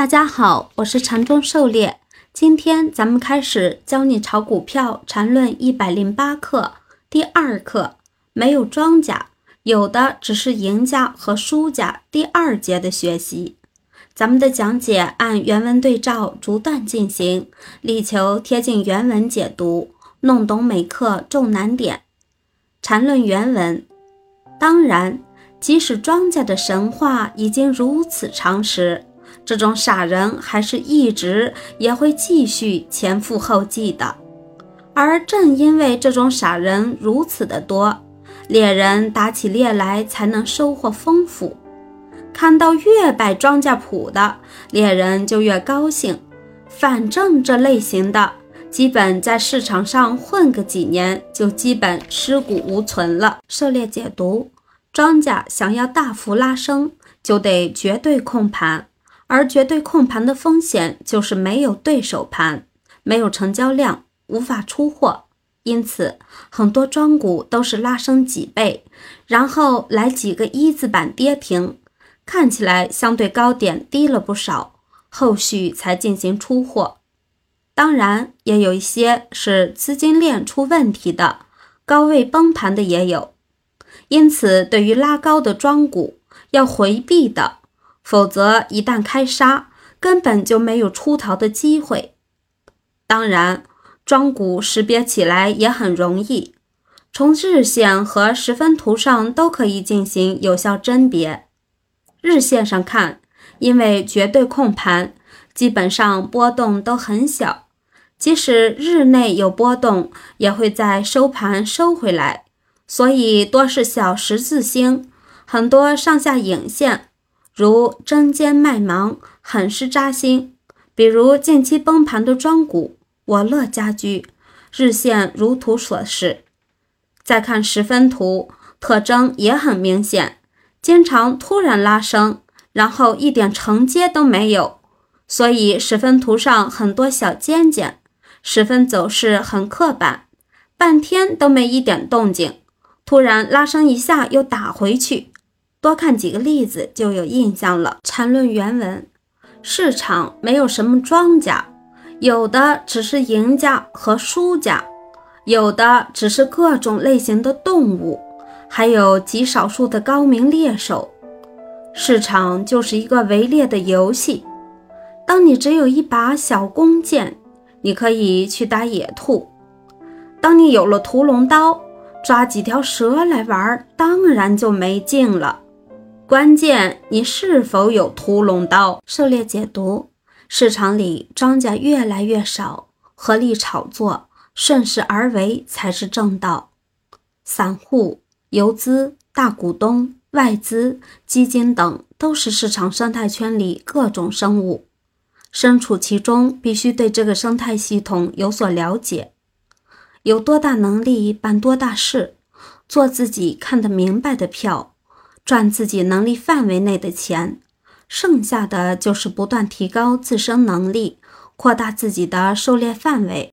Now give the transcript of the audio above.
大家好，我是禅中狩猎。今天咱们开始教你炒股票禅论一百零八课第二课，没有庄家，有的只是赢家和输家。第二节的学习，咱们的讲解按原文对照逐段进行，力求贴近原文解读，弄懂每课重难点。禅论原文，当然。即使庄家的神话已经如此常识，这种傻人还是一直也会继续前赴后继的。而正因为这种傻人如此的多，猎人打起猎来才能收获丰富。看到越摆庄稼谱的猎人就越高兴，反正这类型的基本在市场上混个几年就基本尸骨无存了。狩猎解读。庄家想要大幅拉升，就得绝对控盘，而绝对控盘的风险就是没有对手盘，没有成交量，无法出货。因此，很多庄股都是拉升几倍，然后来几个一字板跌停，看起来相对高点低了不少，后续才进行出货。当然，也有一些是资金链出问题的，高位崩盘的也有。因此，对于拉高的庄股要回避的，否则一旦开杀，根本就没有出逃的机会。当然，庄股识别起来也很容易，从日线和十分图上都可以进行有效甄别。日线上看，因为绝对控盘，基本上波动都很小，即使日内有波动，也会在收盘收回来。所以多是小十字星，很多上下影线，如针尖麦芒，很是扎心。比如近期崩盘的庄股我乐家居，日线如图所示。再看十分图，特征也很明显，经常突然拉升，然后一点承接都没有。所以十分图上很多小尖尖，十分走势很刻板，半天都没一点动静。突然拉升一下，又打回去，多看几个例子就有印象了。缠论原文：市场没有什么庄家，有的只是赢家和输家，有的只是各种类型的动物，还有极少数的高明猎手。市场就是一个围猎的游戏。当你只有一把小弓箭，你可以去打野兔；当你有了屠龙刀，抓几条蛇来玩，当然就没劲了。关键你是否有屠龙刀？狩猎解读：市场里庄家越来越少，合力炒作、顺势而为才是正道。散户、游资、大股东、外资、基金等都是市场生态圈里各种生物，身处其中，必须对这个生态系统有所了解。有多大能力办多大事，做自己看得明白的票，赚自己能力范围内的钱，剩下的就是不断提高自身能力，扩大自己的狩猎范围。